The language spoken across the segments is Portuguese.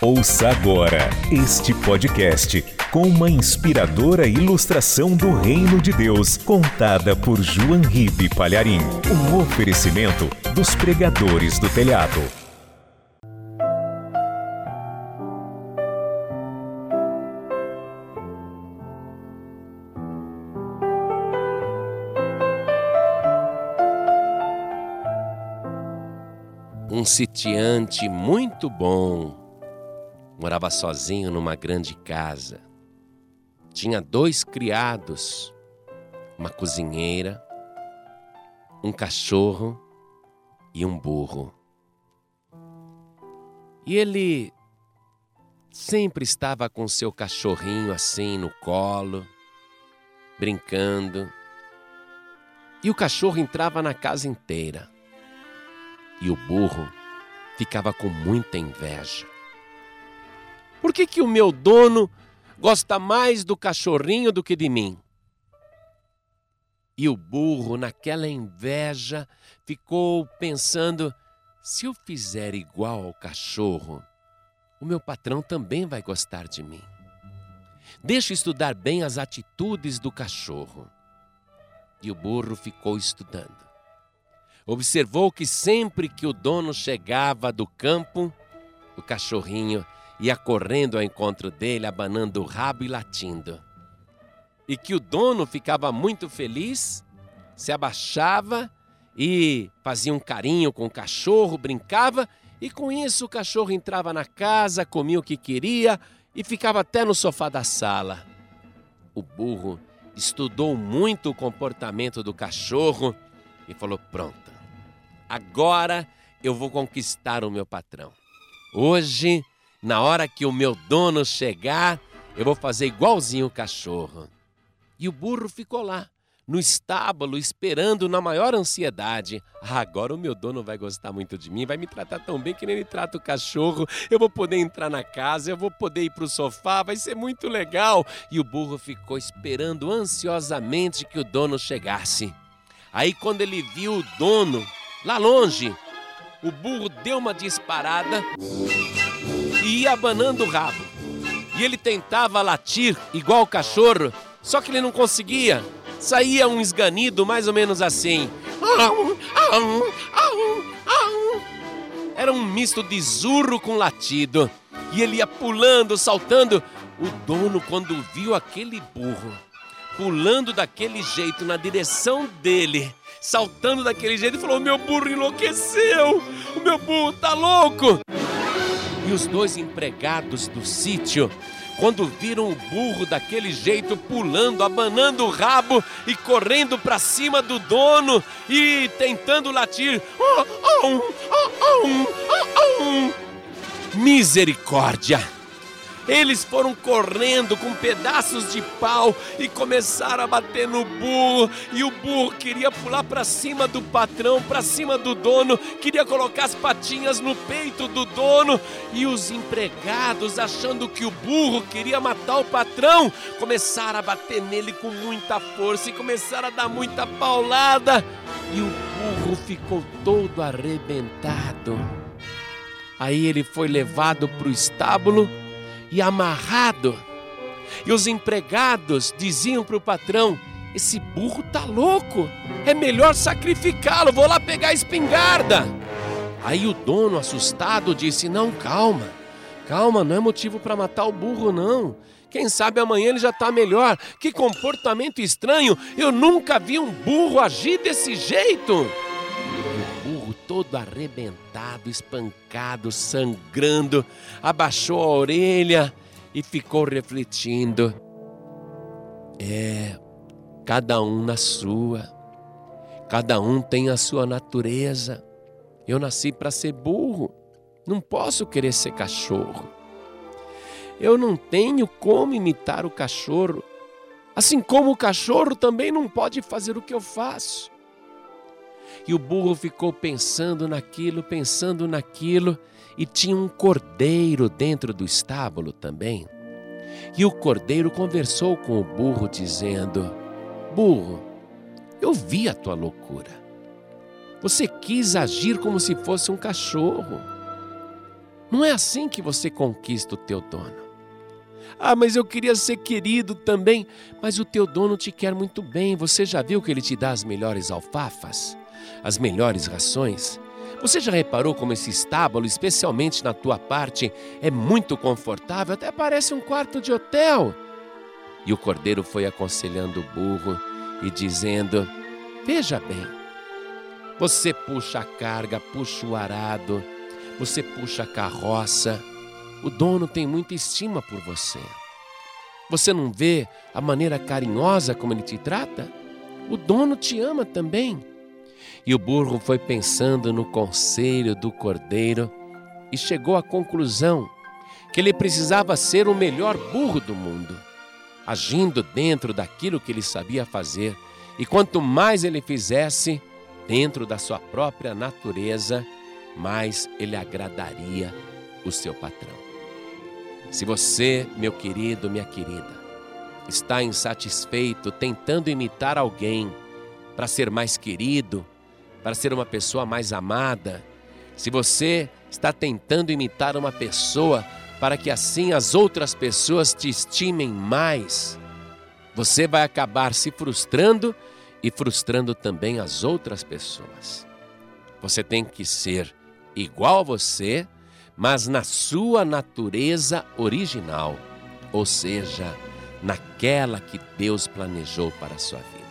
Ouça agora este podcast com uma inspiradora ilustração do Reino de Deus, contada por João Ribe Palharim. Um oferecimento dos pregadores do telhado. Um sitiante muito bom morava sozinho numa grande casa. Tinha dois criados, uma cozinheira, um cachorro e um burro. E ele sempre estava com seu cachorrinho assim no colo, brincando. E o cachorro entrava na casa inteira. E o burro ficava com muita inveja. Por que, que o meu dono gosta mais do cachorrinho do que de mim? E o burro, naquela inveja, ficou pensando: se eu fizer igual ao cachorro, o meu patrão também vai gostar de mim. Deixa estudar bem as atitudes do cachorro. E o burro ficou estudando. Observou que sempre que o dono chegava do campo, o cachorrinho ia correndo ao encontro dele, abanando o rabo e latindo. E que o dono ficava muito feliz, se abaixava e fazia um carinho com o cachorro, brincava, e com isso o cachorro entrava na casa, comia o que queria e ficava até no sofá da sala. O burro estudou muito o comportamento do cachorro e falou: Pronto, agora eu vou conquistar o meu patrão. Hoje na hora que o meu dono chegar, eu vou fazer igualzinho o cachorro. E o burro ficou lá, no estábulo, esperando na maior ansiedade. Ah, agora o meu dono vai gostar muito de mim, vai me tratar tão bem que nem ele trata o cachorro. Eu vou poder entrar na casa, eu vou poder ir para o sofá, vai ser muito legal. E o burro ficou esperando ansiosamente que o dono chegasse. Aí, quando ele viu o dono lá longe, o burro deu uma disparada ia abanando o rabo. E ele tentava latir igual o cachorro, só que ele não conseguia. Saía um esganido mais ou menos assim. Era um misto de zurro com latido. E ele ia pulando, saltando. O dono, quando viu aquele burro pulando daquele jeito na direção dele, saltando daquele jeito, falou: Meu burro enlouqueceu! O meu burro tá louco! E os dois empregados do sítio, quando viram o burro daquele jeito, pulando, abanando o rabo e correndo para cima do dono e tentando latir: oh, oh, oh, Misericórdia! Eles foram correndo com pedaços de pau e começaram a bater no burro. E o burro queria pular para cima do patrão, para cima do dono, queria colocar as patinhas no peito do dono. E os empregados, achando que o burro queria matar o patrão, começaram a bater nele com muita força e começaram a dar muita paulada. E o burro ficou todo arrebentado. Aí ele foi levado para o estábulo e amarrado. E os empregados diziam para o patrão: Esse burro tá louco, é melhor sacrificá-lo, vou lá pegar a espingarda. Aí o dono, assustado, disse: Não, calma, calma, não é motivo para matar o burro, não. Quem sabe amanhã ele já está melhor. Que comportamento estranho! Eu nunca vi um burro agir desse jeito todo arrebentado, espancado, sangrando, abaixou a orelha e ficou refletindo. É, cada um na sua, cada um tem a sua natureza. Eu nasci para ser burro, não posso querer ser cachorro. Eu não tenho como imitar o cachorro, assim como o cachorro também não pode fazer o que eu faço. E o burro ficou pensando naquilo, pensando naquilo, e tinha um cordeiro dentro do estábulo também. E o cordeiro conversou com o burro, dizendo: Burro, eu vi a tua loucura. Você quis agir como se fosse um cachorro. Não é assim que você conquista o teu dono. Ah, mas eu queria ser querido também. Mas o teu dono te quer muito bem. Você já viu que ele te dá as melhores alfafas? As melhores rações? Você já reparou como esse estábulo, especialmente na tua parte, é muito confortável? Até parece um quarto de hotel. E o cordeiro foi aconselhando o burro e dizendo: Veja bem, você puxa a carga, puxa o arado, você puxa a carroça o dono tem muita estima por você. Você não vê a maneira carinhosa como ele te trata? O dono te ama também. E o burro foi pensando no conselho do cordeiro e chegou à conclusão que ele precisava ser o melhor burro do mundo, agindo dentro daquilo que ele sabia fazer. E quanto mais ele fizesse dentro da sua própria natureza, mais ele agradaria o seu patrão. Se você, meu querido, minha querida, está insatisfeito tentando imitar alguém para ser mais querido, para ser uma pessoa mais amada, se você está tentando imitar uma pessoa para que assim as outras pessoas te estimem mais, você vai acabar se frustrando e frustrando também as outras pessoas. Você tem que ser igual a você mas na sua natureza original, ou seja, naquela que Deus planejou para a sua vida.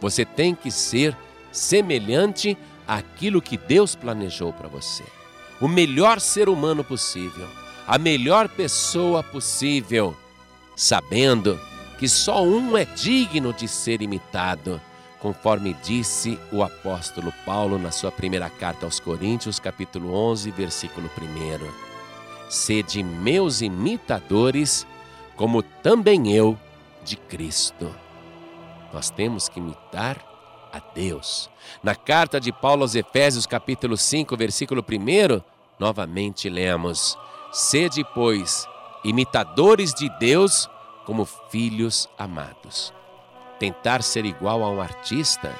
Você tem que ser semelhante àquilo que Deus planejou para você. O melhor ser humano possível, a melhor pessoa possível, sabendo que só um é digno de ser imitado conforme disse o apóstolo Paulo na sua primeira carta aos Coríntios, capítulo 11, versículo 1. Sede meus imitadores, como também eu de Cristo. Nós temos que imitar a Deus. Na carta de Paulo aos Efésios, capítulo 5, versículo 1, novamente lemos: Sede, pois, imitadores de Deus como filhos amados tentar ser igual a um artista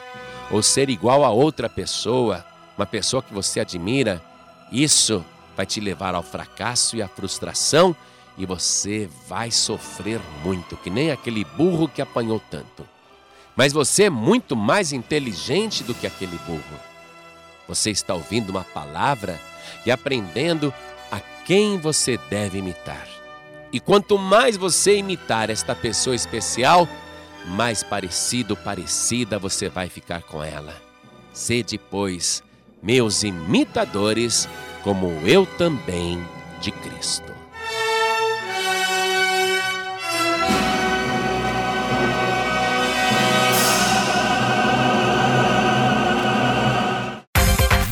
ou ser igual a outra pessoa, uma pessoa que você admira, isso vai te levar ao fracasso e à frustração e você vai sofrer muito, que nem aquele burro que apanhou tanto. Mas você é muito mais inteligente do que aquele burro. Você está ouvindo uma palavra e aprendendo a quem você deve imitar. E quanto mais você imitar esta pessoa especial, mais parecido, parecida você vai ficar com ela. Sede, pois, meus imitadores, como eu também de Cristo.